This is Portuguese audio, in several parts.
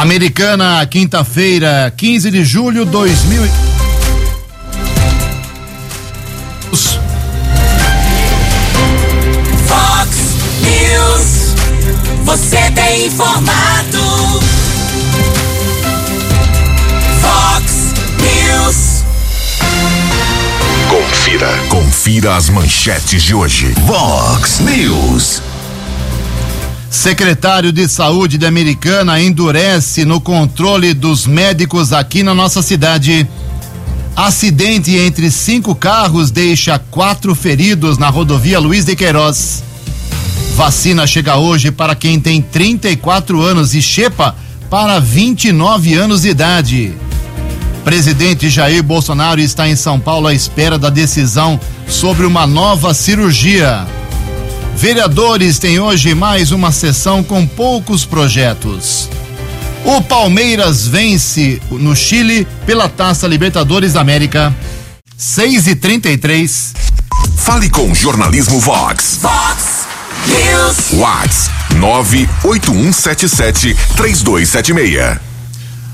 Americana, quinta-feira, 15 de julho de 2000. Fox News. Você tem informado. Fox News. Confira. Confira as manchetes de hoje. Vox News. Secretário de Saúde da Americana endurece no controle dos médicos aqui na nossa cidade. Acidente entre cinco carros deixa quatro feridos na rodovia Luiz de Queiroz. Vacina chega hoje para quem tem 34 anos e Xepa para 29 anos de idade. Presidente Jair Bolsonaro está em São Paulo à espera da decisão sobre uma nova cirurgia. Vereadores têm hoje mais uma sessão com poucos projetos. O Palmeiras vence no Chile pela Taça Libertadores da América. 6 e 33 Fale com o Jornalismo Vox. Fox News. Vox 98177 3276.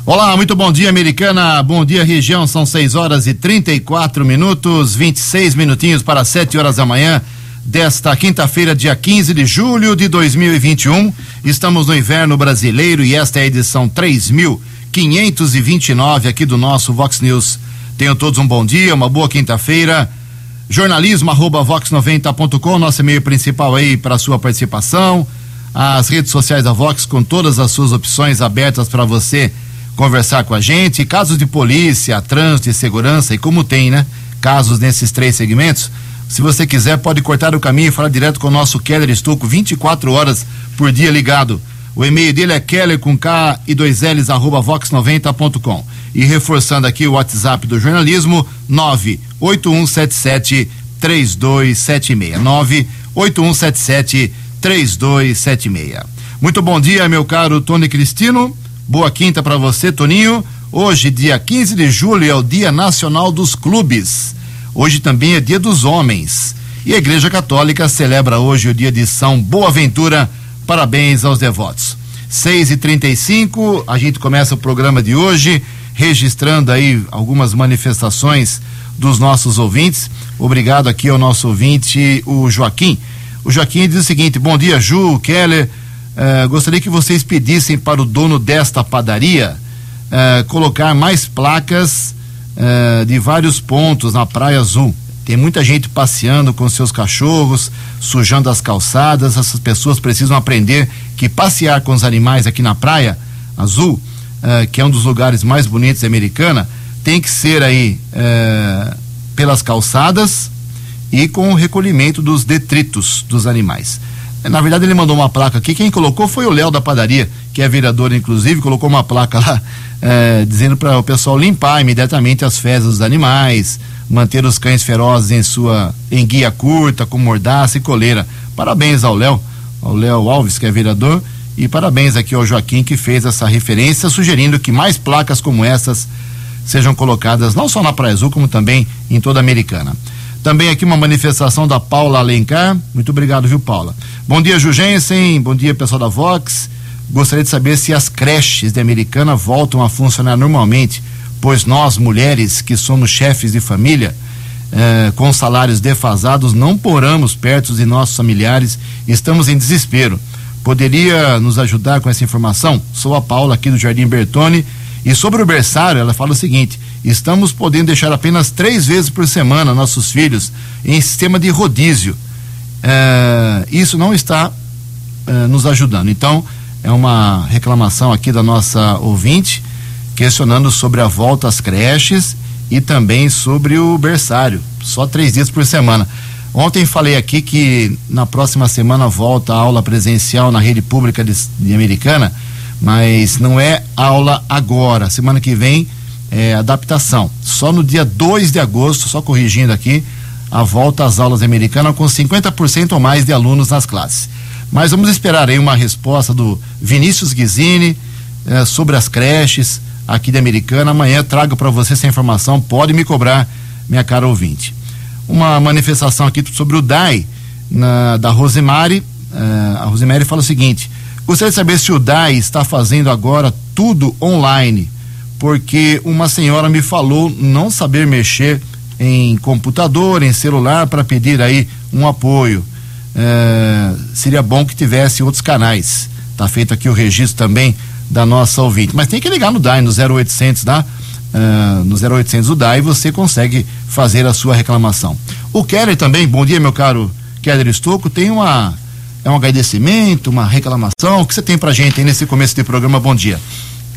Olá, muito bom dia, Americana. Bom dia, região. São 6 horas e 34 minutos, 26 minutinhos para 7 horas da manhã desta quinta-feira, dia 15 de julho de 2021. Estamos no inverno brasileiro e esta é a edição 3529 aqui do nosso Vox News. Tenham todos um bom dia, uma boa quinta-feira. Jornalismo arroba vox90.com, nosso e-mail principal aí para sua participação. As redes sociais da Vox com todas as suas opções abertas para você conversar com a gente. Casos de polícia, trânsito e segurança, e como tem, né? Casos nesses três segmentos se você quiser, pode cortar o caminho e falar direto com o nosso Keller Estuco, 24 horas por dia ligado. O e-mail dele é keller com K e dois L's arroba vox90.com. E reforçando aqui o WhatsApp do jornalismo, 98177 3276. 98177 3276. Muito bom dia, meu caro Tony Cristino. Boa quinta para você, Toninho. Hoje, dia 15 de julho, é o Dia Nacional dos Clubes. Hoje também é dia dos homens. E a Igreja Católica celebra hoje o dia de São Boaventura. Parabéns aos devotos. 6 e 35 a gente começa o programa de hoje, registrando aí algumas manifestações dos nossos ouvintes. Obrigado aqui ao nosso ouvinte, o Joaquim. O Joaquim diz o seguinte: bom dia, Ju, Keller. Uh, gostaria que vocês pedissem para o dono desta padaria uh, colocar mais placas uh, de vários pontos na Praia Azul. Tem muita gente passeando com seus cachorros, sujando as calçadas. Essas pessoas precisam aprender que passear com os animais aqui na Praia Azul, uh, que é um dos lugares mais bonitos da Americana, tem que ser aí uh, pelas calçadas e com o recolhimento dos detritos dos animais. Na verdade, ele mandou uma placa aqui. Quem colocou foi o Léo da padaria, que é vereador, inclusive, colocou uma placa lá é, dizendo para o pessoal limpar imediatamente as fezes dos animais, manter os cães ferozes em sua em guia curta, com mordaça e coleira. Parabéns ao Léo, ao Léo Alves, que é vereador, e parabéns aqui ao Joaquim que fez essa referência, sugerindo que mais placas como essas sejam colocadas não só na Praia Azul, como também em toda a Americana. Também aqui uma manifestação da Paula Alencar. Muito obrigado, viu, Paula? Bom dia, Jugensen. Bom dia, pessoal da Vox. Gostaria de saber se as creches de Americana voltam a funcionar normalmente, pois nós, mulheres que somos chefes de família, eh, com salários defasados, não poramos perto de nossos familiares, estamos em desespero. Poderia nos ajudar com essa informação? Sou a Paula aqui do Jardim Bertone. E sobre o berçário, ela fala o seguinte: estamos podendo deixar apenas três vezes por semana nossos filhos em sistema de rodízio. É, isso não está é, nos ajudando. Então, é uma reclamação aqui da nossa ouvinte, questionando sobre a volta às creches e também sobre o berçário. Só três dias por semana. Ontem falei aqui que na próxima semana volta a aula presencial na rede pública de, de Americana, mas não é aula agora. Semana que vem é, adaptação. Só no dia 2 de agosto, só corrigindo aqui, a volta às aulas americanas com 50% ou mais de alunos nas classes. Mas vamos esperar aí uma resposta do Vinícius Guizini eh, sobre as creches aqui da Americana. Amanhã trago para você essa informação. Pode me cobrar, minha cara ouvinte. Uma manifestação aqui sobre o DAI na, da Rosemary. Eh, a Rosemary fala o seguinte: gostaria de saber se o DAI está fazendo agora tudo online, porque uma senhora me falou não saber mexer em computador, em celular, para pedir aí um apoio. É, seria bom que tivesse outros canais. Tá feito aqui o registro também da nossa ouvinte. Mas tem que ligar no DAI, no 0800, tá? Uh, no 0800 do DAI você consegue fazer a sua reclamação. O Keller também, bom dia, meu caro Keller Estocco, tem uma é um agradecimento, uma reclamação. O que você tem pra gente aí nesse começo de programa? Bom dia.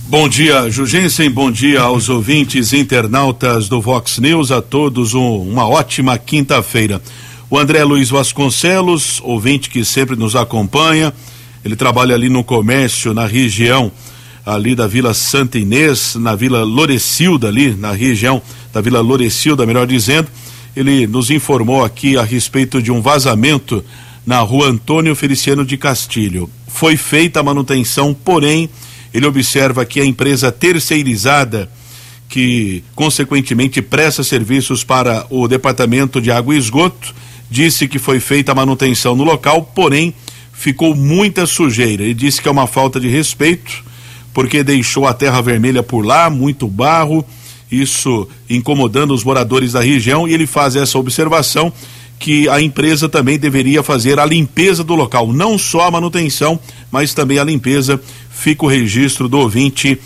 Bom dia, Jugensen. Bom dia aos ouvintes internautas do Vox News. A todos um, uma ótima quinta-feira. O André Luiz Vasconcelos, ouvinte que sempre nos acompanha. Ele trabalha ali no comércio, na região ali da Vila Santa Inês, na Vila Lorecilda, ali na região da Vila Lorecilda, melhor dizendo. Ele nos informou aqui a respeito de um vazamento na rua Antônio Feliciano de Castilho. Foi feita a manutenção, porém, ele observa que a empresa terceirizada, que consequentemente presta serviços para o Departamento de Água e Esgoto, disse que foi feita a manutenção no local, porém ficou muita sujeira. Ele disse que é uma falta de respeito, porque deixou a terra vermelha por lá, muito barro, isso incomodando os moradores da região, e ele faz essa observação que a empresa também deveria fazer a limpeza do local, não só a manutenção, mas também a limpeza. Fica o registro do ouvinte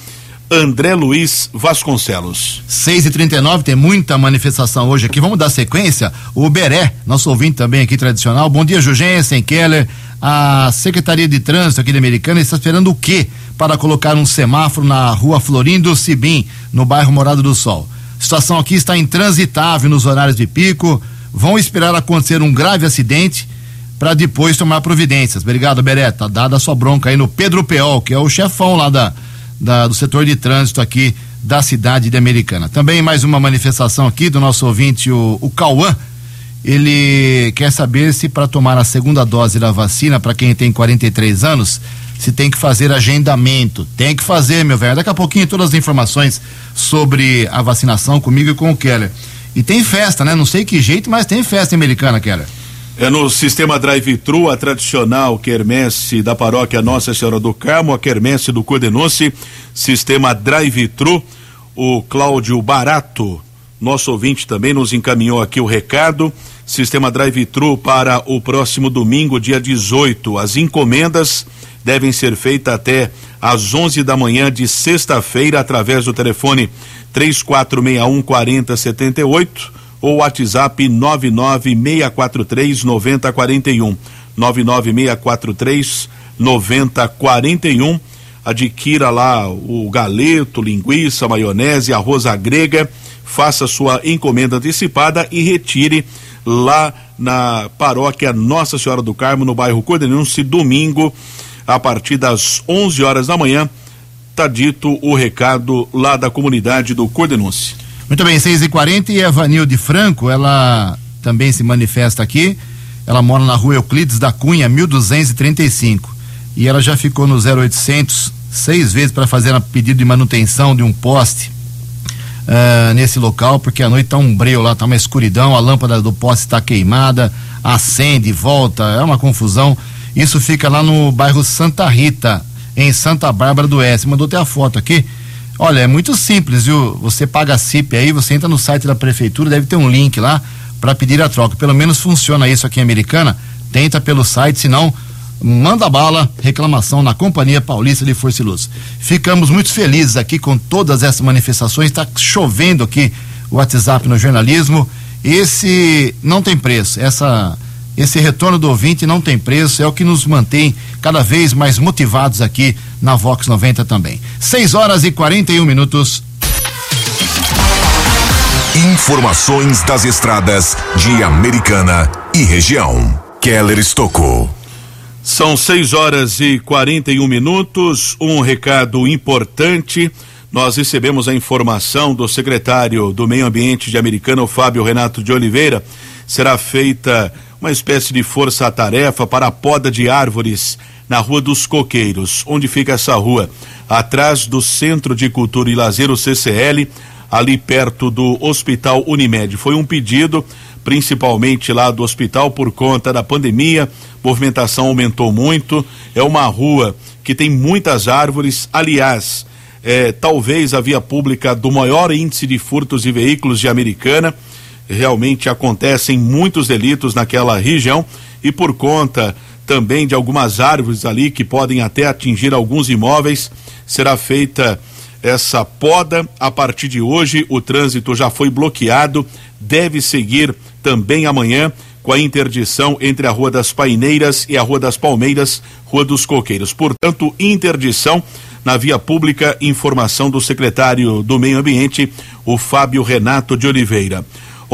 André Luiz Vasconcelos. 6 e 39 tem muita manifestação hoje aqui. Vamos dar sequência. O Beré, nosso ouvinte também aqui tradicional. Bom dia, Jugensen, Keller. A Secretaria de Trânsito aqui da Americana está esperando o quê para colocar um semáforo na rua Florindo Sibim, no bairro Morado do Sol? A situação aqui está intransitável nos horários de pico vão esperar acontecer um grave acidente para depois tomar providências. Obrigado, Beretta. Dada a sua bronca aí no Pedro Peol, que é o chefão lá da, da, do setor de trânsito aqui da cidade de Americana. Também mais uma manifestação aqui do nosso ouvinte, o, o Cauã. Ele quer saber se para tomar a segunda dose da vacina, para quem tem 43 anos, se tem que fazer agendamento. Tem que fazer, meu velho. Daqui a pouquinho todas as informações sobre a vacinação comigo e com o Keller. E tem festa, né? Não sei que jeito, mas tem festa americana, Keller. É no sistema drive-thru, a tradicional quermesse da paróquia Nossa Senhora do Carmo, a quermesse do Cordenonce, sistema drive-thru. O Cláudio Barato, nosso ouvinte também nos encaminhou aqui o recado. Sistema drive-thru para o próximo domingo, dia 18. As encomendas devem ser feitas até às 11 da manhã de sexta-feira através do telefone 3461 4078 ou WhatsApp 99643 9041. 99643 9041. Adquira lá o galeto, linguiça, maionese, arroz à grega, faça sua encomenda antecipada e retire lá na paróquia Nossa Senhora do Carmo, no bairro Cordenunce, domingo, a partir das 11 horas da manhã. Tá dito o recado lá da comunidade do Cordenunce. Muito bem, 6 e 40 e a Vanilde Franco, ela também se manifesta aqui. Ela mora na rua Euclides da Cunha, 1235. E ela já ficou no 0800 seis vezes para fazer um pedido de manutenção de um poste uh, nesse local, porque a noite tá um breu lá, tá uma escuridão, a lâmpada do poste está queimada, acende, volta, é uma confusão. Isso fica lá no bairro Santa Rita, em Santa Bárbara do Oeste. Mandou até a foto aqui. Olha, é muito simples, viu? Você paga a CIP aí, você entra no site da prefeitura, deve ter um link lá para pedir a troca. Pelo menos funciona isso aqui em Americana. Tenta pelo site, senão manda bala, reclamação na Companhia Paulista de Força e Luz. Ficamos muito felizes aqui com todas essas manifestações. Está chovendo aqui o WhatsApp no jornalismo. Esse não tem preço. Essa esse retorno do ouvinte não tem preço, é o que nos mantém cada vez mais motivados aqui na Vox 90 também. 6 horas e 41 minutos. Informações das estradas de Americana e região. Keller Estocou. São 6 horas e 41 minutos. Um recado importante. Nós recebemos a informação do secretário do Meio Ambiente de Americana, Fábio Renato de Oliveira. Será feita uma espécie de força-tarefa para a poda de árvores na Rua dos Coqueiros. Onde fica essa rua? Atrás do Centro de Cultura e Lazer, o CCL, ali perto do Hospital Unimed. Foi um pedido, principalmente lá do hospital, por conta da pandemia, movimentação aumentou muito. É uma rua que tem muitas árvores, aliás. é, talvez a via pública do maior índice de furtos de veículos de Americana. Realmente acontecem muitos delitos naquela região e por conta também de algumas árvores ali que podem até atingir alguns imóveis, será feita essa poda. A partir de hoje, o trânsito já foi bloqueado, deve seguir também amanhã com a interdição entre a Rua das Paineiras e a Rua das Palmeiras, Rua dos Coqueiros. Portanto, interdição na via pública, informação do secretário do Meio Ambiente, o Fábio Renato de Oliveira.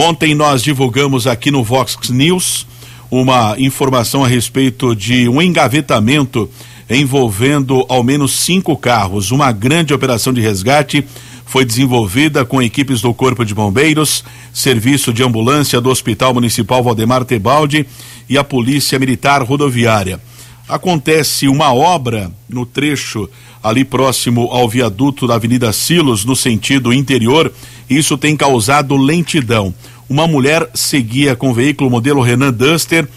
Ontem nós divulgamos aqui no Vox News uma informação a respeito de um engavetamento envolvendo ao menos cinco carros. Uma grande operação de resgate foi desenvolvida com equipes do Corpo de Bombeiros, Serviço de Ambulância do Hospital Municipal Valdemar Tebaldi e a Polícia Militar Rodoviária. Acontece uma obra no trecho ali próximo ao viaduto da Avenida Silos, no sentido interior, isso tem causado lentidão. Uma mulher seguia com o veículo modelo Renan Duster.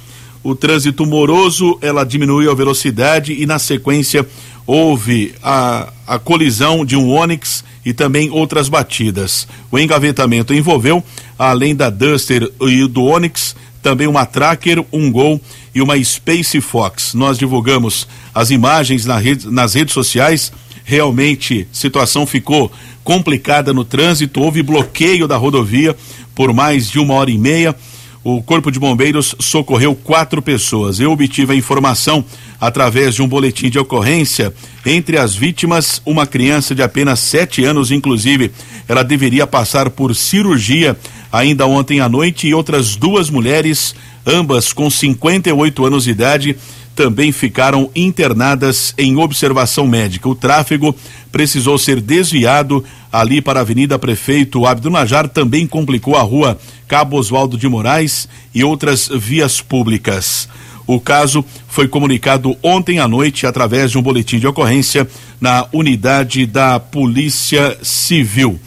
O trânsito moroso, ela diminuiu a velocidade e na sequência houve a, a colisão de um Onix e também outras batidas. O engavetamento envolveu, além da Duster e do Onix, também uma Tracker, um Gol e uma Space Fox. Nós divulgamos as imagens na rede, nas redes sociais. Realmente, situação ficou complicada no trânsito, houve bloqueio da rodovia por mais de uma hora e meia o Corpo de Bombeiros socorreu quatro pessoas. Eu obtive a informação através de um boletim de ocorrência. Entre as vítimas, uma criança de apenas sete anos, inclusive, ela deveria passar por cirurgia ainda ontem à noite, e outras duas mulheres, ambas com 58 anos de idade, também ficaram internadas em observação médica. O tráfego precisou ser desviado ali para a Avenida Prefeito Abdo Najar, também complicou a rua Cabo Oswaldo de Moraes e outras vias públicas. O caso foi comunicado ontem à noite através de um boletim de ocorrência na unidade da Polícia Civil.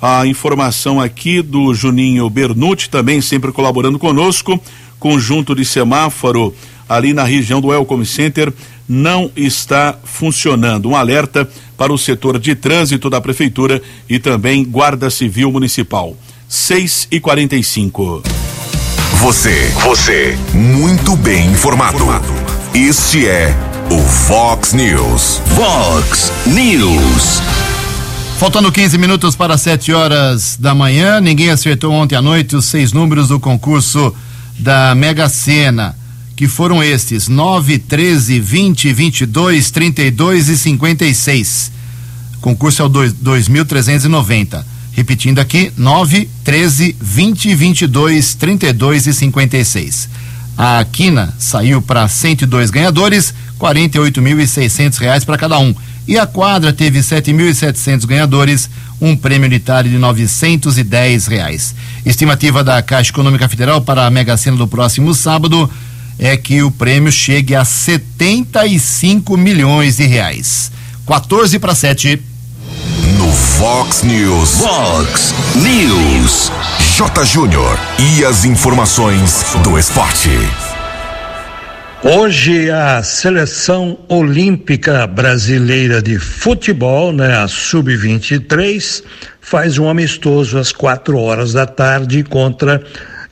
A informação aqui do Juninho Bernucci, também sempre colaborando conosco, conjunto de semáforo ali na região do Elcom Center não está funcionando. Um alerta para o setor de trânsito da prefeitura e também Guarda Civil Municipal. 6 e 45 Você, você, muito bem informado. Este é o Fox News. Fox News. Faltando 15 minutos para 7 horas da manhã, ninguém acertou ontem à noite os seis números do concurso da Mega Sena que foram estes: 9, 13, 20, 22, 32 e 56. Concurso é o 2.390. Repetindo aqui: 9, 13, 20, 22, 32 e 56. A quina saiu para 102 ganhadores, R$ 48.600 para cada um. E a quadra teve 7.700 ganhadores, um prêmio unitário de 910 reais. Estimativa da Caixa Econômica Federal para a Mega Sena do próximo sábado é que o prêmio chegue a 75 milhões de reais. 14 para 7. No Fox News. Fox News. J. Júnior. E as informações do esporte. Hoje a seleção olímpica brasileira de futebol, né, a sub-23, faz um amistoso às quatro horas da tarde contra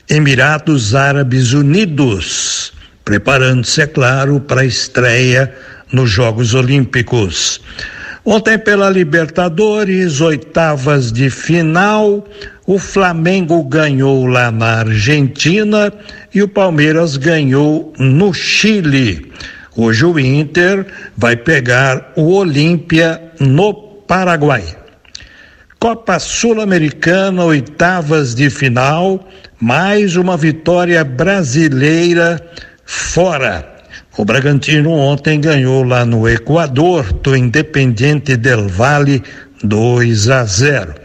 Emirados Árabes Unidos preparando-se, é claro, para a estreia nos Jogos Olímpicos. Ontem, pela Libertadores, oitavas de final, o Flamengo ganhou lá na Argentina e o Palmeiras ganhou no Chile. Hoje o Inter vai pegar o Olímpia no Paraguai. Copa Sul-Americana, oitavas de final, mais uma vitória brasileira fora. O Bragantino ontem ganhou lá no Equador do Independiente del Valle 2 a 0.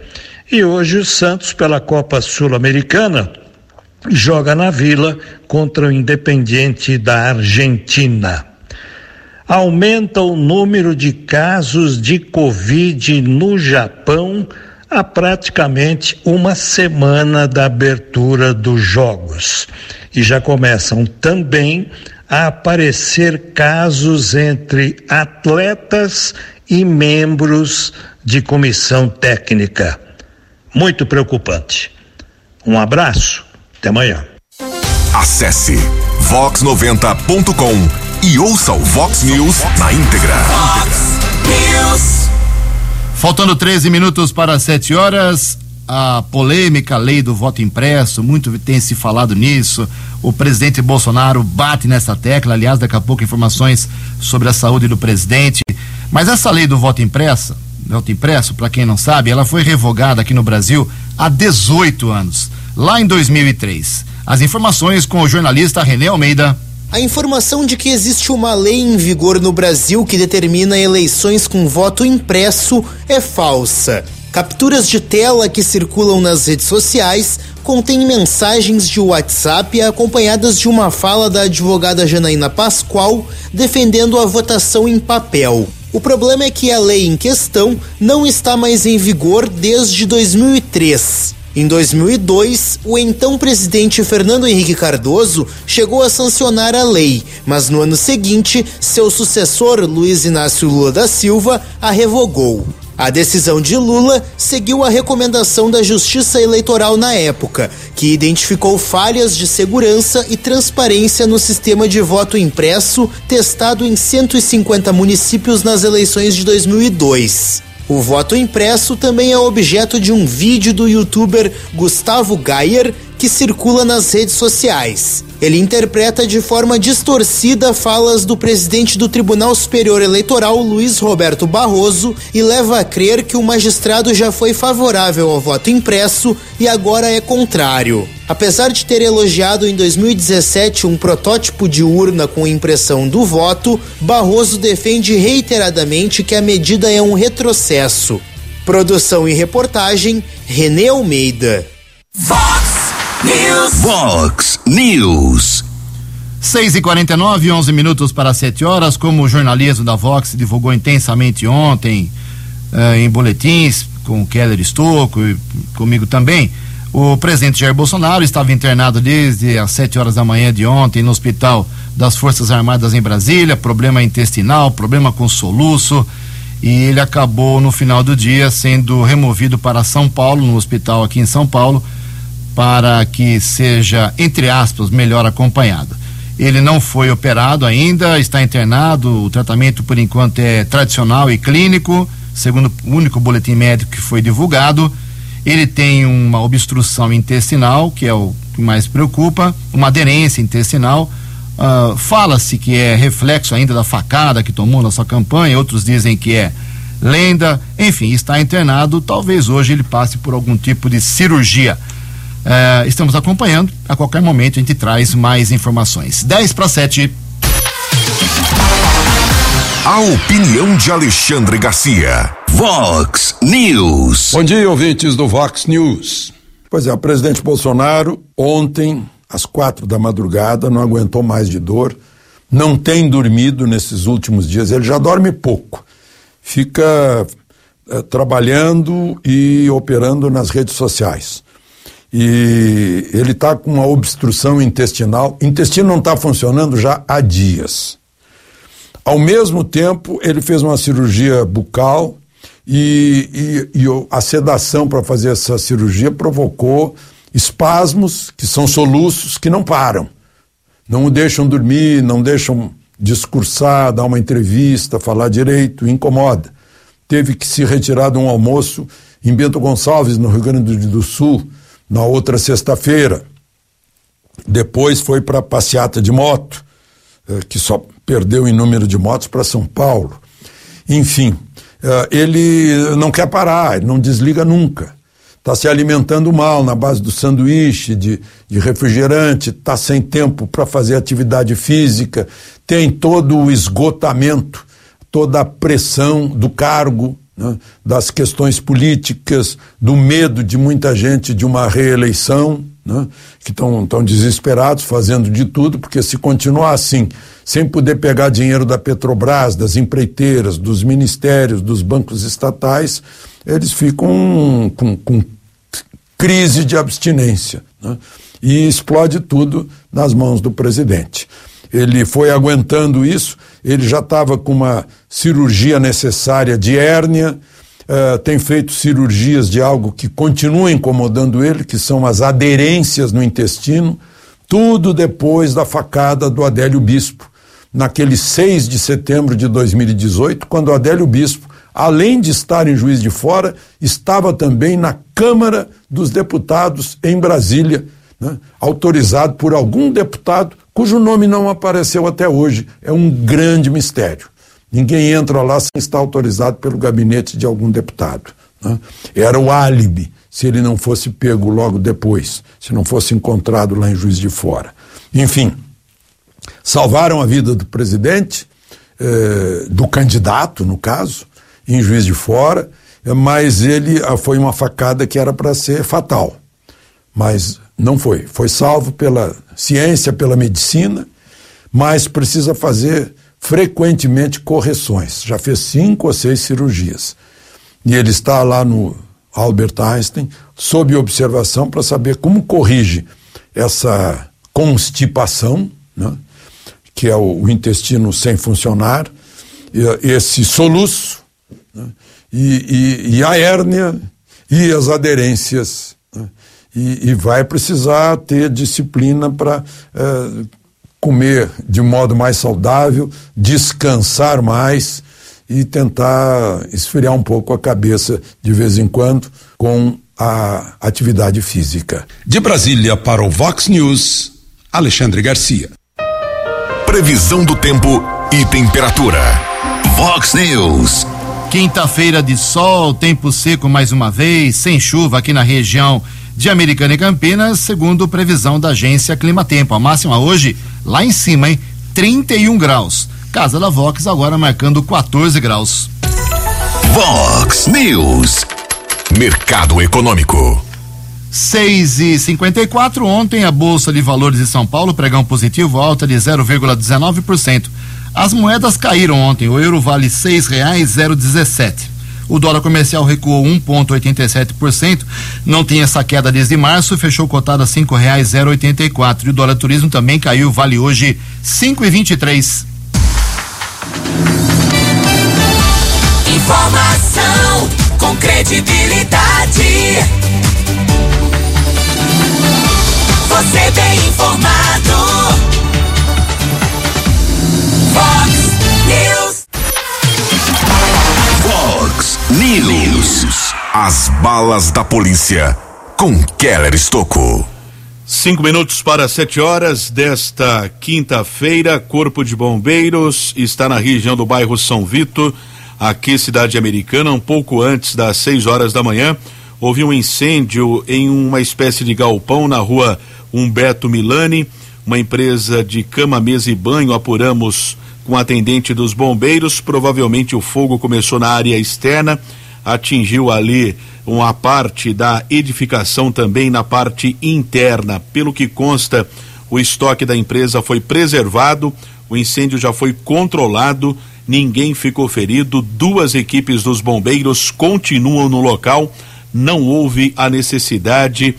E hoje o Santos pela Copa Sul-Americana joga na Vila contra o Independiente da Argentina. Aumenta o número de casos de Covid no Japão há praticamente uma semana da abertura dos Jogos e já começam também a aparecer casos entre atletas e membros de comissão técnica. Muito preocupante. Um abraço, até amanhã. Acesse vox90.com e ouça o Vox News na íntegra. News. Faltando 13 minutos para 7 horas, a polêmica lei do voto impresso, muito tem se falado nisso. O presidente Bolsonaro bate nessa tecla, aliás, daqui a pouco informações sobre a saúde do presidente. Mas essa lei do voto impresso, voto impresso, para quem não sabe, ela foi revogada aqui no Brasil há 18 anos, lá em 2003. As informações com o jornalista René Almeida. A informação de que existe uma lei em vigor no Brasil que determina eleições com voto impresso é falsa. Capturas de tela que circulam nas redes sociais contêm mensagens de WhatsApp acompanhadas de uma fala da advogada Janaína Pascoal defendendo a votação em papel. O problema é que a lei em questão não está mais em vigor desde 2003. Em 2002, o então presidente Fernando Henrique Cardoso chegou a sancionar a lei, mas no ano seguinte, seu sucessor Luiz Inácio Lula da Silva a revogou. A decisão de Lula seguiu a recomendação da Justiça Eleitoral na época, que identificou falhas de segurança e transparência no sistema de voto impresso testado em 150 municípios nas eleições de 2002. O voto impresso também é objeto de um vídeo do youtuber Gustavo Gayer que circula nas redes sociais. Ele interpreta de forma distorcida falas do presidente do Tribunal Superior Eleitoral, Luiz Roberto Barroso, e leva a crer que o magistrado já foi favorável ao voto impresso e agora é contrário. Apesar de ter elogiado em 2017 um protótipo de urna com impressão do voto, Barroso defende reiteradamente que a medida é um retrocesso. Produção e reportagem: René Almeida. Fox News. Vox News. 6 e 49 11 minutos para 7 horas. Como o jornalismo da Vox divulgou intensamente ontem eh, em boletins com o Keller Estocco e comigo também, o presidente Jair Bolsonaro estava internado desde as 7 horas da manhã de ontem no Hospital das Forças Armadas em Brasília, problema intestinal, problema com soluço, e ele acabou no final do dia sendo removido para São Paulo, no hospital aqui em São Paulo, para que seja, entre aspas, melhor acompanhado. Ele não foi operado ainda, está internado, o tratamento por enquanto é tradicional e clínico, segundo o único boletim médico que foi divulgado. Ele tem uma obstrução intestinal, que é o que mais preocupa, uma aderência intestinal. Uh, Fala-se que é reflexo ainda da facada que tomou na sua campanha, outros dizem que é lenda. Enfim, está internado. Talvez hoje ele passe por algum tipo de cirurgia. Uh, estamos acompanhando. A qualquer momento a gente traz mais informações. 10 para 7. A opinião de Alexandre Garcia. Vox News. Bom dia, ouvintes do Vox News. Pois é, o presidente Bolsonaro, ontem, às quatro da madrugada, não aguentou mais de dor, não tem dormido nesses últimos dias, ele já dorme pouco. Fica eh, trabalhando e operando nas redes sociais. E ele está com uma obstrução intestinal. O intestino não está funcionando já há dias. Ao mesmo tempo, ele fez uma cirurgia bucal e, e, e a sedação para fazer essa cirurgia provocou espasmos, que são soluços que não param. Não o deixam dormir, não deixam discursar, dar uma entrevista, falar direito, incomoda. Teve que se retirar de um almoço em Bento Gonçalves, no Rio Grande do Sul, na outra sexta-feira. Depois foi para passeata de moto, eh, que só perdeu em número de motos para São Paulo. Enfim, eh, ele não quer parar, não desliga nunca. Está se alimentando mal na base do sanduíche, de, de refrigerante, está sem tempo para fazer atividade física, tem todo o esgotamento, toda a pressão do cargo, né, das questões políticas, do medo de muita gente de uma reeleição, né, que estão desesperados, fazendo de tudo, porque se continuar assim, sem poder pegar dinheiro da Petrobras, das empreiteiras, dos ministérios, dos bancos estatais, eles ficam com, com crise de abstinência. Né, e explode tudo nas mãos do presidente. Ele foi aguentando isso ele já estava com uma cirurgia necessária de hérnia, uh, tem feito cirurgias de algo que continua incomodando ele, que são as aderências no intestino, tudo depois da facada do Adélio Bispo, naquele 6 de setembro de 2018, quando o Adélio Bispo, além de estar em Juiz de Fora, estava também na Câmara dos Deputados em Brasília, né, autorizado por algum deputado cujo nome não apareceu até hoje. É um grande mistério. Ninguém entra lá sem estar autorizado pelo gabinete de algum deputado. Né? Era o álibi, se ele não fosse pego logo depois, se não fosse encontrado lá em Juiz de Fora. Enfim, salvaram a vida do presidente, eh, do candidato, no caso, em Juiz de Fora, mas ele ah, foi uma facada que era para ser fatal. Mas não foi. Foi salvo pela ciência, pela medicina, mas precisa fazer frequentemente correções. Já fez cinco ou seis cirurgias. E ele está lá no Albert Einstein, sob observação para saber como corrige essa constipação, né? que é o, intestino sem funcionar, esse soluço, né? e, e, e a hérnia e as aderências e, e vai precisar ter disciplina para é, comer de modo mais saudável, descansar mais e tentar esfriar um pouco a cabeça de vez em quando com a atividade física. De Brasília para o Vox News, Alexandre Garcia. Previsão do tempo e temperatura. Vox News. Quinta-feira de sol, tempo seco mais uma vez, sem chuva aqui na região de Americana e Campinas, segundo previsão da agência Climatempo. A máxima hoje lá em cima, hein? 31 graus. Casa da Vox agora marcando 14 graus. Vox News. Mercado Econômico. 6 e 54 ontem a Bolsa de Valores de São Paulo pregão positivo alta de 0,19%. As moedas caíram ontem. O euro vale seis reais zero dezessete. O dólar comercial recuou 1,87%, não tinha essa queda desde março, fechou cotado a cinco reais zero oitenta e quatro. E o dólar turismo também caiu, vale hoje cinco e vinte e três. Informação com credibilidade. Você bem informado. News. As balas da polícia com Keller Estocou. Cinco minutos para sete horas desta quinta-feira, Corpo de Bombeiros está na região do bairro São Vito, aqui cidade americana, um pouco antes das seis horas da manhã. Houve um incêndio em uma espécie de galpão na rua Humberto Milani, uma empresa de cama, mesa e banho. Apuramos com atendente dos bombeiros. Provavelmente o fogo começou na área externa, atingiu ali uma parte da edificação também na parte interna. Pelo que consta, o estoque da empresa foi preservado, o incêndio já foi controlado, ninguém ficou ferido. Duas equipes dos bombeiros continuam no local. Não houve a necessidade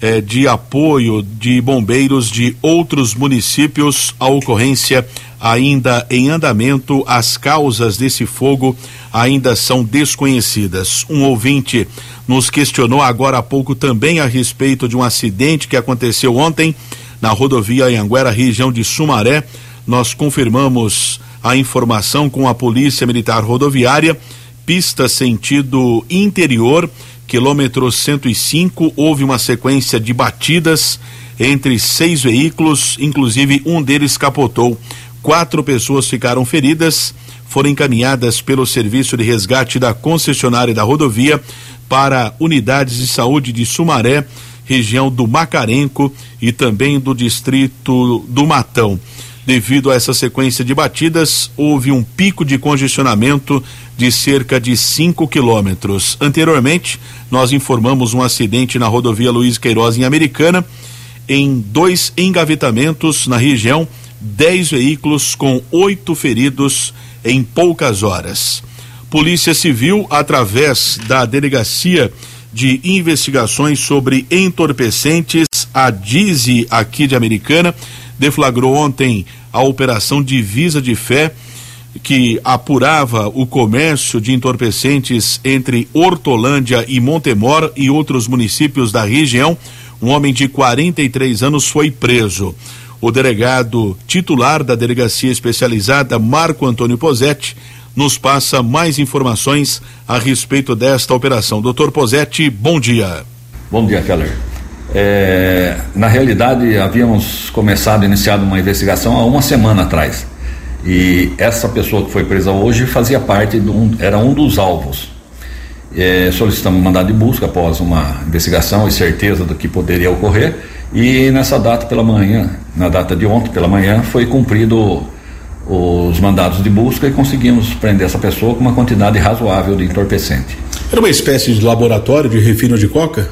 eh, de apoio de bombeiros de outros municípios. A ocorrência ainda em andamento, as causas desse fogo ainda são desconhecidas. Um ouvinte nos questionou agora há pouco também a respeito de um acidente que aconteceu ontem na rodovia Anhanguera, região de Sumaré. Nós confirmamos a informação com a Polícia Militar Rodoviária, pista sentido interior, quilômetro 105, houve uma sequência de batidas entre seis veículos, inclusive um deles capotou. Quatro pessoas ficaram feridas, foram encaminhadas pelo serviço de resgate da concessionária da rodovia para unidades de saúde de Sumaré, região do Macarenco e também do distrito do Matão. Devido a essa sequência de batidas, houve um pico de congestionamento de cerca de 5 quilômetros. Anteriormente, nós informamos um acidente na rodovia Luiz Queiroz em Americana, em dois engavetamentos na região 10 veículos com oito feridos em poucas horas. Polícia Civil, através da Delegacia de Investigações sobre Entorpecentes, a DIZI aqui de Americana, deflagrou ontem a Operação Divisa de Fé que apurava o comércio de entorpecentes entre Hortolândia e Montemor e outros municípios da região, um homem de 43 anos foi preso. O delegado titular da delegacia especializada, Marco Antônio Posetti, nos passa mais informações a respeito desta operação. Doutor Posetti, bom dia. Bom dia, Keller. É, na realidade, havíamos começado, iniciado uma investigação há uma semana atrás. E essa pessoa que foi presa hoje fazia parte, um, era um dos alvos. É, solicitamos mandado de busca após uma investigação e certeza do que poderia ocorrer. E nessa data pela manhã, na data de ontem pela manhã, foi cumprido os mandados de busca e conseguimos prender essa pessoa com uma quantidade razoável de entorpecente. Era uma espécie de laboratório de refino de coca?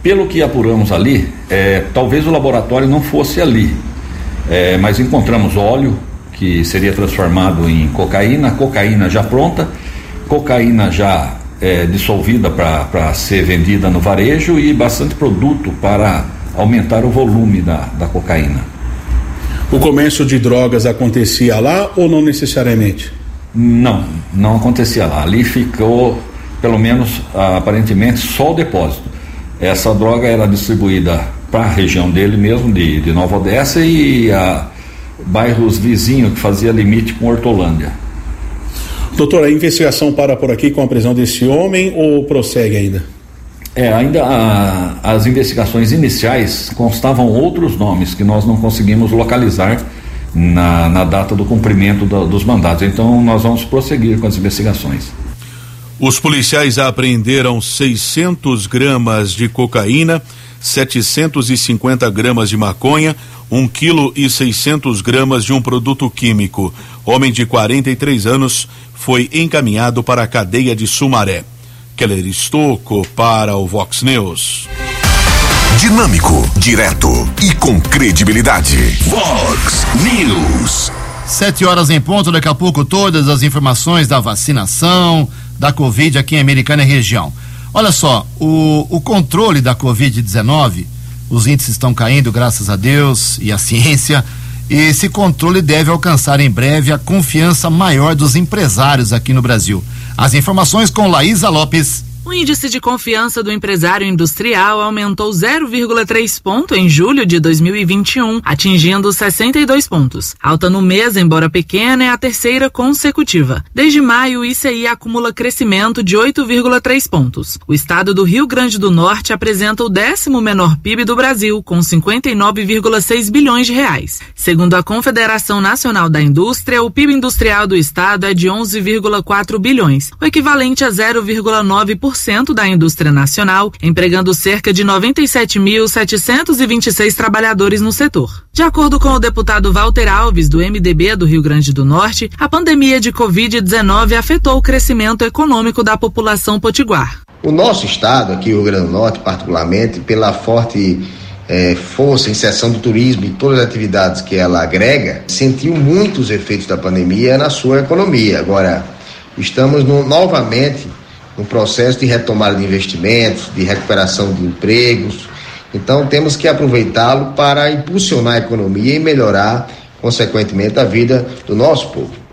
Pelo que apuramos ali, é, talvez o laboratório não fosse ali, é, mas encontramos óleo, que seria transformado em cocaína, cocaína já pronta, cocaína já é, dissolvida para ser vendida no varejo e bastante produto para aumentar o volume da, da cocaína. O comércio de drogas acontecia lá ou não necessariamente? Não, não acontecia lá. Ali ficou, pelo menos aparentemente, só o depósito. Essa droga era distribuída para a região dele mesmo, de, de Nova Odessa, e a bairros vizinhos que fazia limite com Hortolândia. Doutor, a investigação para por aqui com a prisão desse homem ou prossegue ainda? É, ainda a, as investigações iniciais constavam outros nomes que nós não conseguimos localizar na, na data do cumprimento do, dos mandados. Então nós vamos prosseguir com as investigações. Os policiais apreenderam 600 gramas de cocaína, 750 gramas de maconha, 1 quilo e 600 gramas de um produto químico. Homem de 43 anos foi encaminhado para a cadeia de Sumaré. Keller Estocco para o Vox News. Dinâmico, direto e com credibilidade. Vox News. Sete horas em ponto, daqui a pouco todas as informações da vacinação, da Covid aqui em Americana e região. Olha só, o, o controle da Covid-19 os índices estão caindo, graças a Deus e à ciência. E esse controle deve alcançar em breve a confiança maior dos empresários aqui no Brasil. As informações com Laísa Lopes. O índice de confiança do empresário industrial aumentou 0,3 ponto em julho de 2021, atingindo 62 pontos. Alta no mês, embora pequena, é a terceira consecutiva. Desde maio, o ICI acumula crescimento de 8,3 pontos. O estado do Rio Grande do Norte apresenta o décimo menor PIB do Brasil, com 59,6 bilhões de reais. Segundo a Confederação Nacional da Indústria, o PIB industrial do estado é de 11,4 bilhões, o equivalente a 0,9% 10% da indústria nacional, empregando cerca de 97.726 trabalhadores no setor. De acordo com o deputado Walter Alves, do MDB do Rio Grande do Norte, a pandemia de Covid-19 afetou o crescimento econômico da população potiguar. O nosso estado, aqui o Rio Grande do Norte, particularmente, pela forte é, força, inserção do turismo e todas as atividades que ela agrega, sentiu muitos efeitos da pandemia na sua economia. Agora, estamos no, novamente um processo de retomada de investimentos, de recuperação de empregos. Então, temos que aproveitá-lo para impulsionar a economia e melhorar, consequentemente, a vida do nosso povo.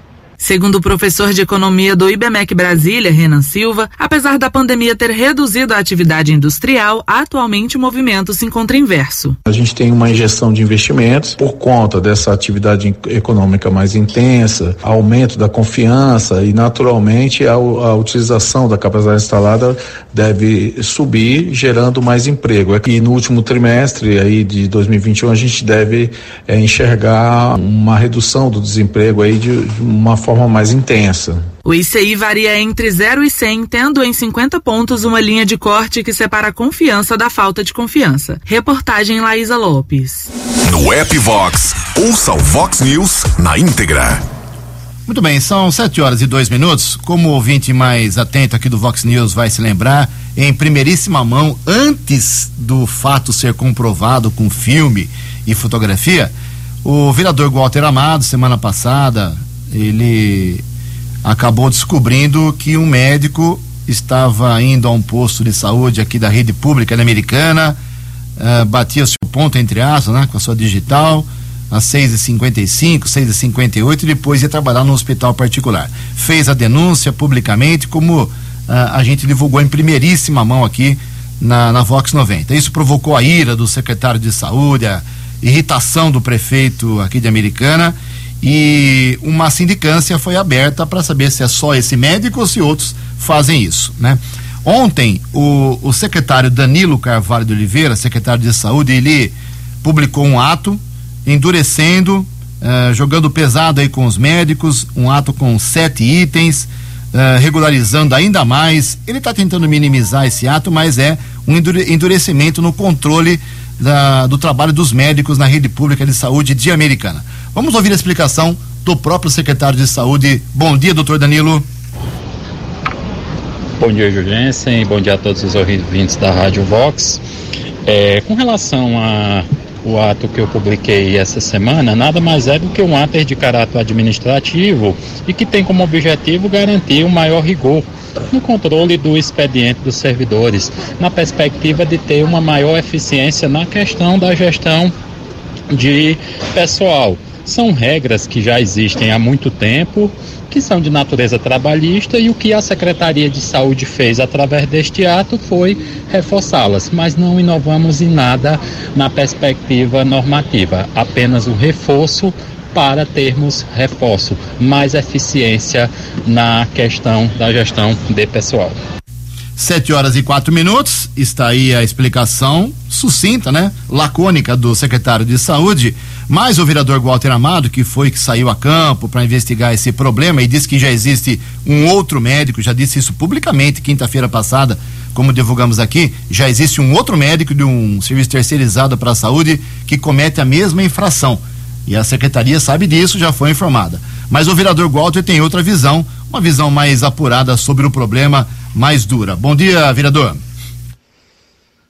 Segundo o professor de economia do IBMEC Brasília, Renan Silva, apesar da pandemia ter reduzido a atividade industrial, atualmente o movimento se encontra inverso. A gente tem uma injeção de investimentos por conta dessa atividade econômica mais intensa, aumento da confiança e, naturalmente, a, a utilização da capacidade instalada deve subir, gerando mais emprego. E no último trimestre aí de 2021 a gente deve é, enxergar uma redução do desemprego aí de, de uma forma forma mais intensa. O ICI varia entre 0 e 100, tendo em 50 pontos uma linha de corte que separa a confiança da falta de confiança. Reportagem Laísa Lopes. No app Vox, ouça o Vox News na íntegra. Muito bem, são 7 horas e dois minutos. Como o ouvinte mais atento aqui do Vox News vai se lembrar, em primeiríssima mão, antes do fato ser comprovado com filme e fotografia, o vereador Walter Amado, semana passada, ele acabou descobrindo que um médico estava indo a um posto de saúde aqui da rede pública americana, uh, batia seu ponto entre aspas, né, com a sua digital, às 6h55, 6h58 e depois ia trabalhar no hospital particular. Fez a denúncia publicamente, como ah, a gente divulgou em primeiríssima mão aqui na, na Vox 90. Isso provocou a ira do secretário de saúde, a irritação do prefeito aqui de Americana e uma sindicância foi aberta para saber se é só esse médico ou se outros fazem isso, né? Ontem, o, o secretário Danilo Carvalho de Oliveira, secretário de Saúde, ele publicou um ato endurecendo, uh, jogando pesado aí com os médicos, um ato com sete itens, uh, regularizando ainda mais. Ele está tentando minimizar esse ato, mas é um endurecimento no controle da, do trabalho dos médicos na rede pública de saúde de Americana. Vamos ouvir a explicação do próprio secretário de saúde. Bom dia, doutor Danilo. Bom dia, Jurgensen. Bom dia a todos os ouvintes da Rádio Vox. É, com relação a o ato que eu publiquei essa semana nada mais é do que um ato de caráter administrativo e que tem como objetivo garantir um maior rigor no controle do expediente dos servidores, na perspectiva de ter uma maior eficiência na questão da gestão de pessoal. São regras que já existem há muito tempo, que são de natureza trabalhista, e o que a Secretaria de Saúde fez através deste ato foi reforçá-las, mas não inovamos em nada na perspectiva normativa, apenas o reforço para termos reforço, mais eficiência na questão da gestão de pessoal. Sete horas e quatro minutos, está aí a explicação sucinta, né? Lacônica do secretário de saúde. Mas o vereador Walter Amado, que foi que saiu a campo para investigar esse problema e disse que já existe um outro médico, já disse isso publicamente quinta-feira passada, como divulgamos aqui, já existe um outro médico de um serviço terceirizado para a saúde que comete a mesma infração. E a secretaria sabe disso, já foi informada. Mas o vereador Walter tem outra visão, uma visão mais apurada sobre o problema mais dura. Bom dia, vereador.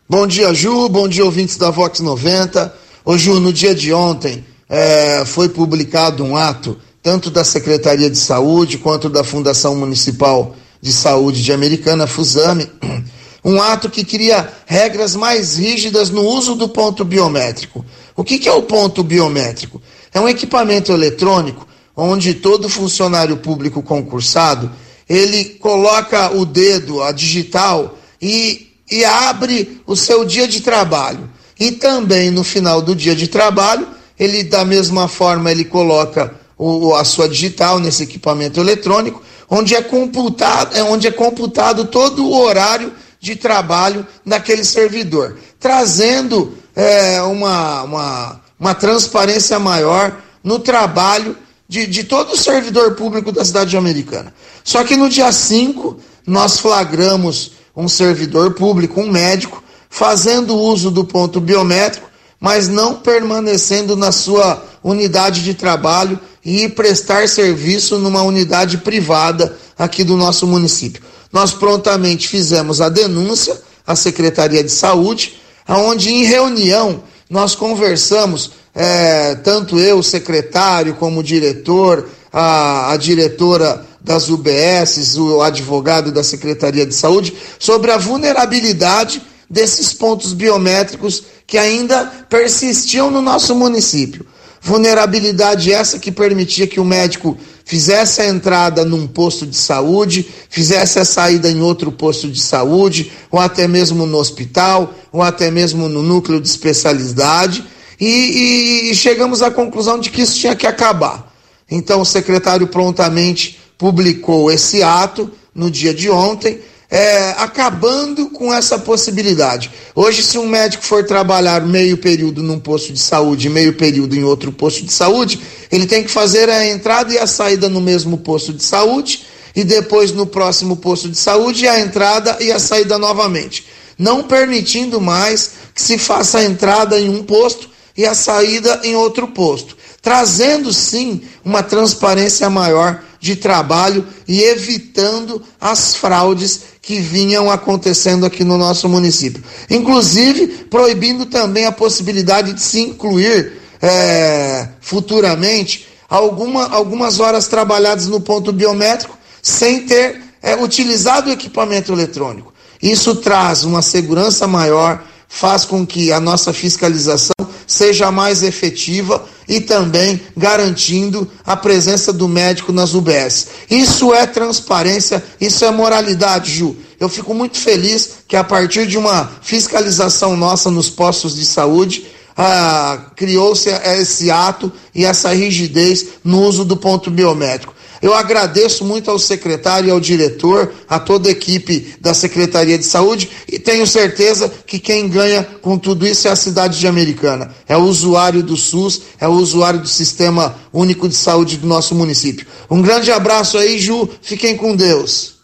Bom dia, Ju. Bom dia, ouvintes da Vox 90. Ô, Ju, no dia de ontem é, foi publicado um ato, tanto da Secretaria de Saúde quanto da Fundação Municipal de Saúde de Americana, FUSAME, um ato que cria regras mais rígidas no uso do ponto biométrico. O que, que é o ponto biométrico? É um equipamento eletrônico onde todo funcionário público concursado ele coloca o dedo, a digital e, e abre o seu dia de trabalho. E também no final do dia de trabalho, ele da mesma forma ele coloca o, a sua digital nesse equipamento eletrônico, onde é computado, é onde é computado todo o horário de trabalho daquele servidor, trazendo é, uma, uma, uma transparência maior no trabalho de, de todo o servidor público da cidade americana. Só que no dia 5, nós flagramos um servidor público, um médico, fazendo uso do ponto biométrico, mas não permanecendo na sua unidade de trabalho e prestar serviço numa unidade privada aqui do nosso município. Nós prontamente fizemos a denúncia à Secretaria de Saúde, onde em reunião nós conversamos, é, tanto eu, secretário, como o diretor, a, a diretora das UBS, o advogado da Secretaria de Saúde, sobre a vulnerabilidade desses pontos biométricos que ainda persistiam no nosso município. Vulnerabilidade essa que permitia que o médico fizesse a entrada num posto de saúde, fizesse a saída em outro posto de saúde, ou até mesmo no hospital, ou até mesmo no núcleo de especialidade, e, e, e chegamos à conclusão de que isso tinha que acabar. Então o secretário prontamente publicou esse ato no dia de ontem, é, acabando com essa possibilidade. Hoje, se um médico for trabalhar meio período num posto de saúde e meio período em outro posto de saúde, ele tem que fazer a entrada e a saída no mesmo posto de saúde e depois no próximo posto de saúde a entrada e a saída novamente, não permitindo mais que se faça a entrada em um posto e a saída em outro posto, trazendo sim uma transparência maior de trabalho e evitando as fraudes que vinham acontecendo aqui no nosso município. Inclusive, proibindo também a possibilidade de se incluir é, futuramente alguma, algumas horas trabalhadas no ponto biométrico sem ter é, utilizado o equipamento eletrônico. Isso traz uma segurança maior, faz com que a nossa fiscalização seja mais efetiva e também garantindo a presença do médico nas UBS. Isso é transparência, isso é moralidade, Ju. Eu fico muito feliz que a partir de uma fiscalização nossa nos postos de saúde, ah, criou-se esse ato e essa rigidez no uso do ponto biométrico. Eu agradeço muito ao secretário e ao diretor, a toda a equipe da Secretaria de Saúde e tenho certeza que quem ganha com tudo isso é a cidade de Americana. É o usuário do SUS, é o usuário do Sistema Único de Saúde do nosso município. Um grande abraço aí, Ju. Fiquem com Deus.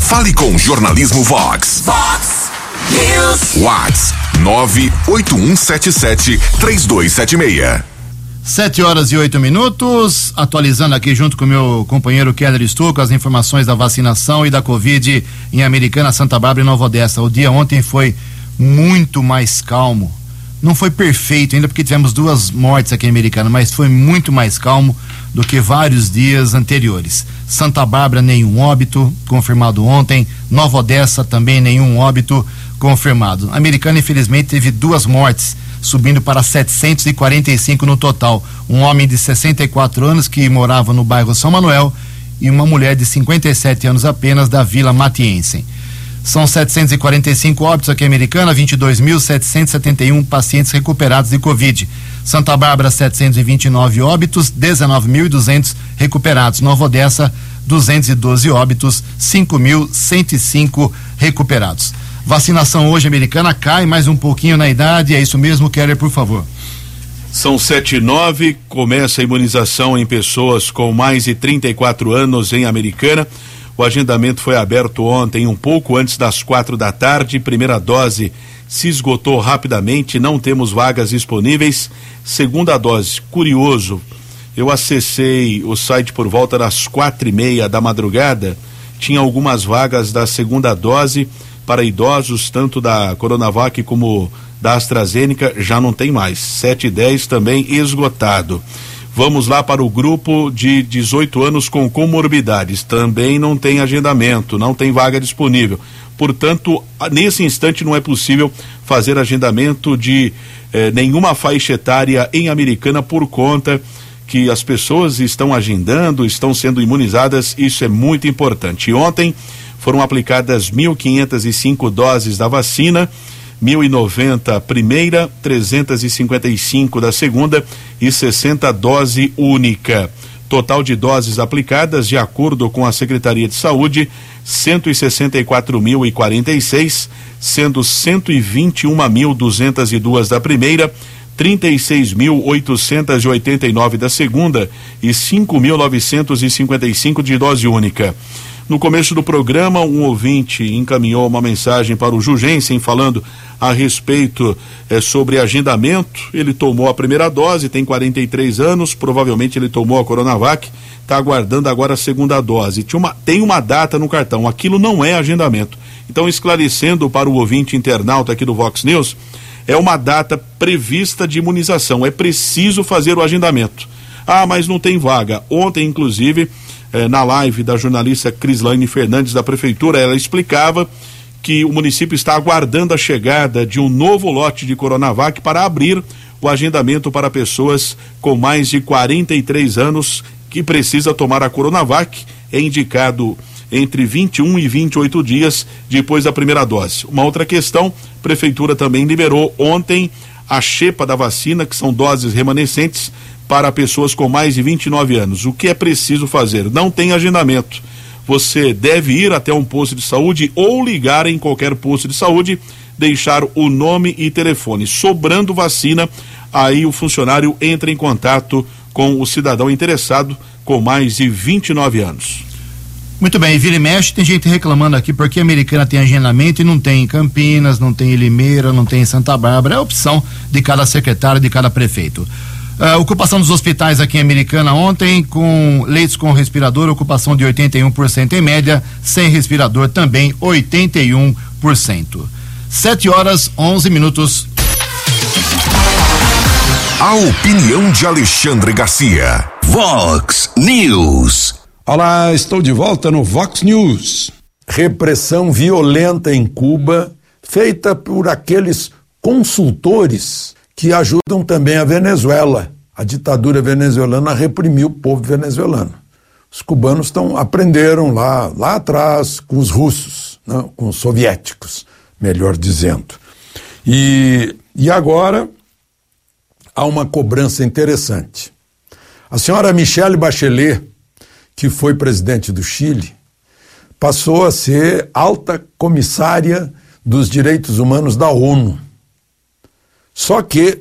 Fale com Jornalismo Vox. Vox News. Vox 98177 3276. Sete horas e oito minutos, atualizando aqui junto com meu companheiro Keller Stuco as informações da vacinação e da Covid em Americana, Santa Bárbara e Nova Odessa. O dia ontem foi muito mais calmo. Não foi perfeito ainda porque tivemos duas mortes aqui em Americana, mas foi muito mais calmo do que vários dias anteriores. Santa Bárbara, nenhum óbito confirmado ontem. Nova Odessa também nenhum óbito confirmado. Americana, infelizmente, teve duas mortes subindo para 745 no total. Um homem de 64 anos que morava no bairro São Manuel e uma mulher de 57 anos apenas da Vila Matiense. São 745 óbitos aqui em Americana, 22.771 pacientes recuperados de Covid. Santa Bárbara, 729 óbitos, 19.200 recuperados. Nova Odessa, 212 óbitos, 5.105 recuperados. Vacinação hoje americana cai mais um pouquinho na idade, é isso mesmo, Keller, por favor. São sete e nove, começa a imunização em pessoas com mais de 34 anos em Americana. O agendamento foi aberto ontem, um pouco antes das quatro da tarde. Primeira dose se esgotou rapidamente, não temos vagas disponíveis. Segunda dose, curioso, eu acessei o site por volta das quatro e meia da madrugada, tinha algumas vagas da segunda dose para idosos, tanto da Coronavac como da AstraZeneca, já não tem mais. 7 e 10 também esgotado. Vamos lá para o grupo de 18 anos com comorbidades. Também não tem agendamento, não tem vaga disponível. Portanto, nesse instante não é possível fazer agendamento de eh, nenhuma faixa etária em Americana por conta que as pessoas estão agendando, estão sendo imunizadas. Isso é muito importante. E ontem foram aplicadas 1.505 doses da vacina, 1.090 primeira, 355 da segunda e 60 dose única. Total de doses aplicadas, de acordo com a Secretaria de Saúde, 164.046, sendo 121.202 da primeira, 36.889 da segunda e 5.955 de dose única. No começo do programa, um ouvinte encaminhou uma mensagem para o Jugensen falando a respeito eh, sobre agendamento. Ele tomou a primeira dose, tem 43 anos, provavelmente ele tomou a Coronavac, está aguardando agora a segunda dose. Tinha uma, tem uma data no cartão, aquilo não é agendamento. Então, esclarecendo para o ouvinte internauta aqui do Vox News, é uma data prevista de imunização, é preciso fazer o agendamento. Ah, mas não tem vaga. Ontem, inclusive eh, na live da jornalista Crislaine Fernandes da Prefeitura, ela explicava que o município está aguardando a chegada de um novo lote de Coronavac para abrir o agendamento para pessoas com mais de 43 anos que precisa tomar a Coronavac. É indicado entre 21 e 28 dias depois da primeira dose. Uma outra questão, a prefeitura também liberou ontem a chepa da vacina, que são doses remanescentes para pessoas com mais de 29 anos. O que é preciso fazer? Não tem agendamento. Você deve ir até um posto de saúde ou ligar em qualquer posto de saúde, deixar o nome e telefone. Sobrando vacina, aí o funcionário entra em contato com o cidadão interessado com mais de 29 anos. Muito bem, vira e mexe, tem gente reclamando aqui porque a americana tem agendamento e não tem em Campinas, não tem em Limeira, não tem em Santa Bárbara. É a opção de cada secretário, de cada prefeito. Uh, ocupação dos hospitais aqui em Americana ontem, com leitos com respirador, ocupação de 81% em média, sem respirador também 81%. 7 horas 11 minutos. A opinião de Alexandre Garcia. Vox News. Olá, estou de volta no Vox News. Repressão violenta em Cuba, feita por aqueles consultores que ajudam também a Venezuela a ditadura venezuelana reprimiu o povo venezuelano. Os cubanos estão aprenderam lá, lá atrás com os russos, não, né, com os soviéticos, melhor dizendo. E, e agora há uma cobrança interessante. A senhora Michelle Bachelet, que foi presidente do Chile, passou a ser alta comissária dos direitos humanos da ONU. Só que,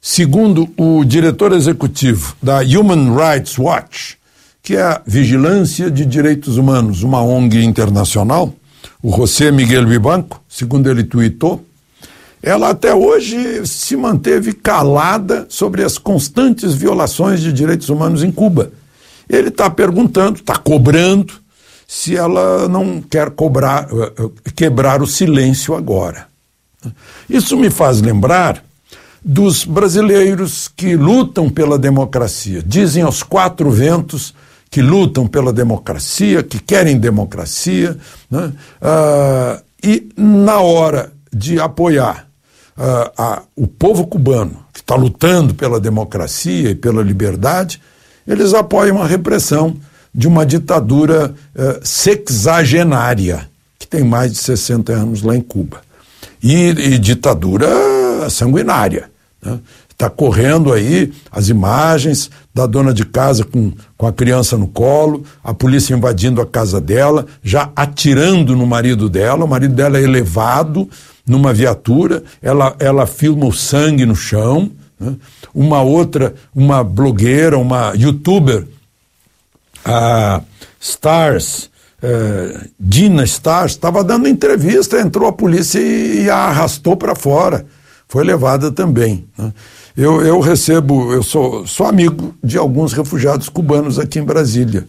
segundo o diretor executivo da Human Rights Watch, que é a Vigilância de Direitos Humanos, uma ONG internacional, o José Miguel Vibanco, segundo ele tweetou, ela até hoje se manteve calada sobre as constantes violações de direitos humanos em Cuba. Ele está perguntando, está cobrando, se ela não quer cobrar, eh, eh, quebrar o silêncio agora. Isso me faz lembrar dos brasileiros que lutam pela democracia. Dizem aos quatro ventos que lutam pela democracia, que querem democracia, né? ah, e na hora de apoiar ah, a, o povo cubano, que está lutando pela democracia e pela liberdade, eles apoiam a repressão de uma ditadura uh, sexagenária, que tem mais de 60 anos lá em Cuba. E, e ditadura sanguinária. Está né? Tá correndo aí as imagens da dona de casa com, com a criança no colo, a polícia invadindo a casa dela, já atirando no marido dela, o marido dela é elevado numa viatura, ela, ela filma o sangue no chão. Né? Uma outra, uma blogueira, uma youtuber, a Stars, eh, Dina Stars, estava dando entrevista, entrou a polícia e, e a arrastou para fora. Foi levada também. Né? Eu, eu recebo, eu sou, sou amigo de alguns refugiados cubanos aqui em Brasília.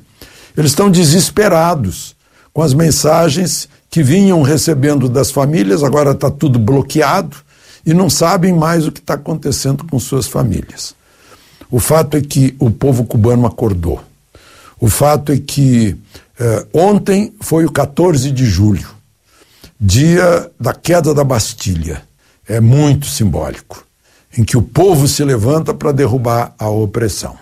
Eles estão desesperados com as mensagens que vinham recebendo das famílias, agora está tudo bloqueado e não sabem mais o que está acontecendo com suas famílias. O fato é que o povo cubano acordou. O fato é que eh, ontem foi o 14 de julho, dia da queda da Bastilha. É muito simbólico, em que o povo se levanta para derrubar a opressão.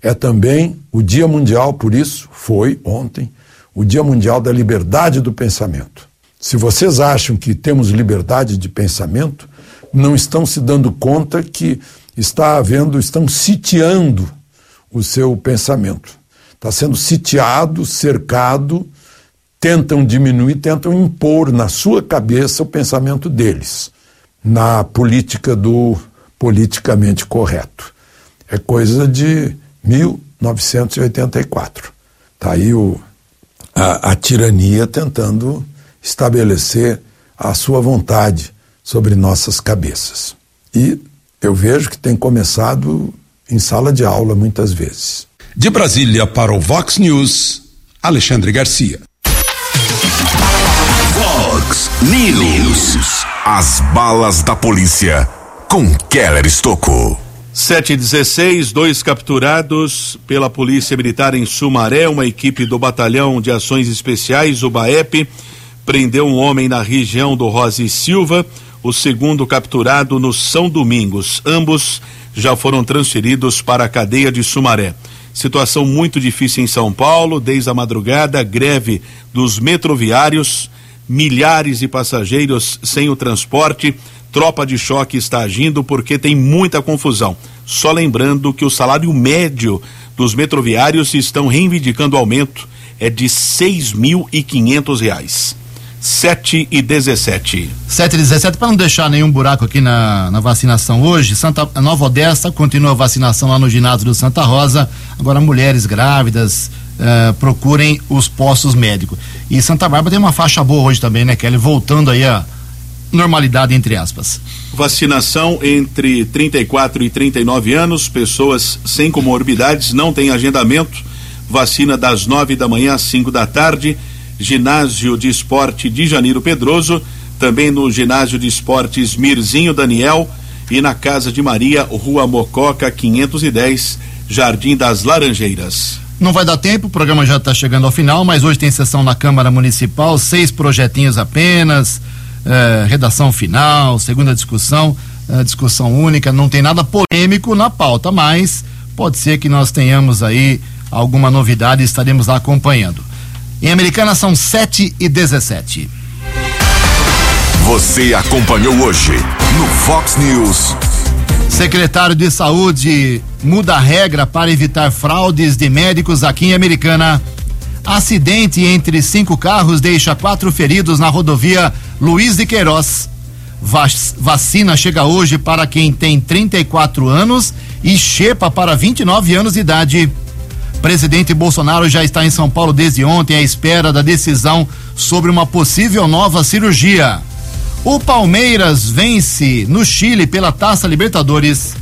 É também o Dia Mundial, por isso, foi ontem, o Dia Mundial da Liberdade do Pensamento. Se vocês acham que temos liberdade de pensamento, não estão se dando conta que está havendo, estão sitiando o seu pensamento está sendo sitiado, cercado, tentam diminuir, tentam impor na sua cabeça o pensamento deles, na política do politicamente correto. É coisa de 1984. Está aí o, a, a tirania tentando estabelecer a sua vontade sobre nossas cabeças. E eu vejo que tem começado em sala de aula muitas vezes. De Brasília para o Vox News, Alexandre Garcia. News. As balas da polícia com Keller Estocou. 716, dois capturados pela Polícia Militar em Sumaré, uma equipe do Batalhão de Ações Especiais, o BAEP, prendeu um homem na região do Rosa e Silva, o segundo capturado no São Domingos. Ambos já foram transferidos para a cadeia de Sumaré. Situação muito difícil em São Paulo, desde a madrugada, greve dos metroviários, milhares de passageiros sem o transporte. Tropa de choque está agindo porque tem muita confusão. Só lembrando que o salário médio dos metroviários estão reivindicando aumento é de seis mil e quinhentos reais. 7 e 17. 7 e 17, para não deixar nenhum buraco aqui na, na vacinação hoje, Santa Nova Odessa continua a vacinação lá no ginásio do Santa Rosa. Agora, mulheres grávidas uh, procurem os postos médicos. E Santa Bárbara tem uma faixa boa hoje também, né, Kelly? Voltando aí a normalidade, entre aspas. Vacinação entre 34 e 39 anos, pessoas sem comorbidades, não tem agendamento. Vacina das 9 da manhã às 5 da tarde Ginásio de Esporte de Janeiro Pedroso, também no Ginásio de Esportes Mirzinho Daniel e na Casa de Maria, Rua Mococa 510, Jardim das Laranjeiras. Não vai dar tempo, o programa já está chegando ao final, mas hoje tem sessão na Câmara Municipal, seis projetinhos apenas, eh, redação final, segunda discussão. uh, discussão única, não tem nada polêmico na pauta, mas pode ser que nós tenhamos aí alguma novidade e estaremos lá acompanhando. Em Americana são 7 e 17. Você acompanhou hoje no Fox News. Secretário de Saúde muda a regra para evitar fraudes de médicos aqui em Americana. Acidente entre cinco carros deixa quatro feridos na rodovia Luiz de Queiroz. Vacina chega hoje para quem tem 34 anos e Xepa para 29 anos de idade. Presidente Bolsonaro já está em São Paulo desde ontem à espera da decisão sobre uma possível nova cirurgia. O Palmeiras vence no Chile pela Taça Libertadores.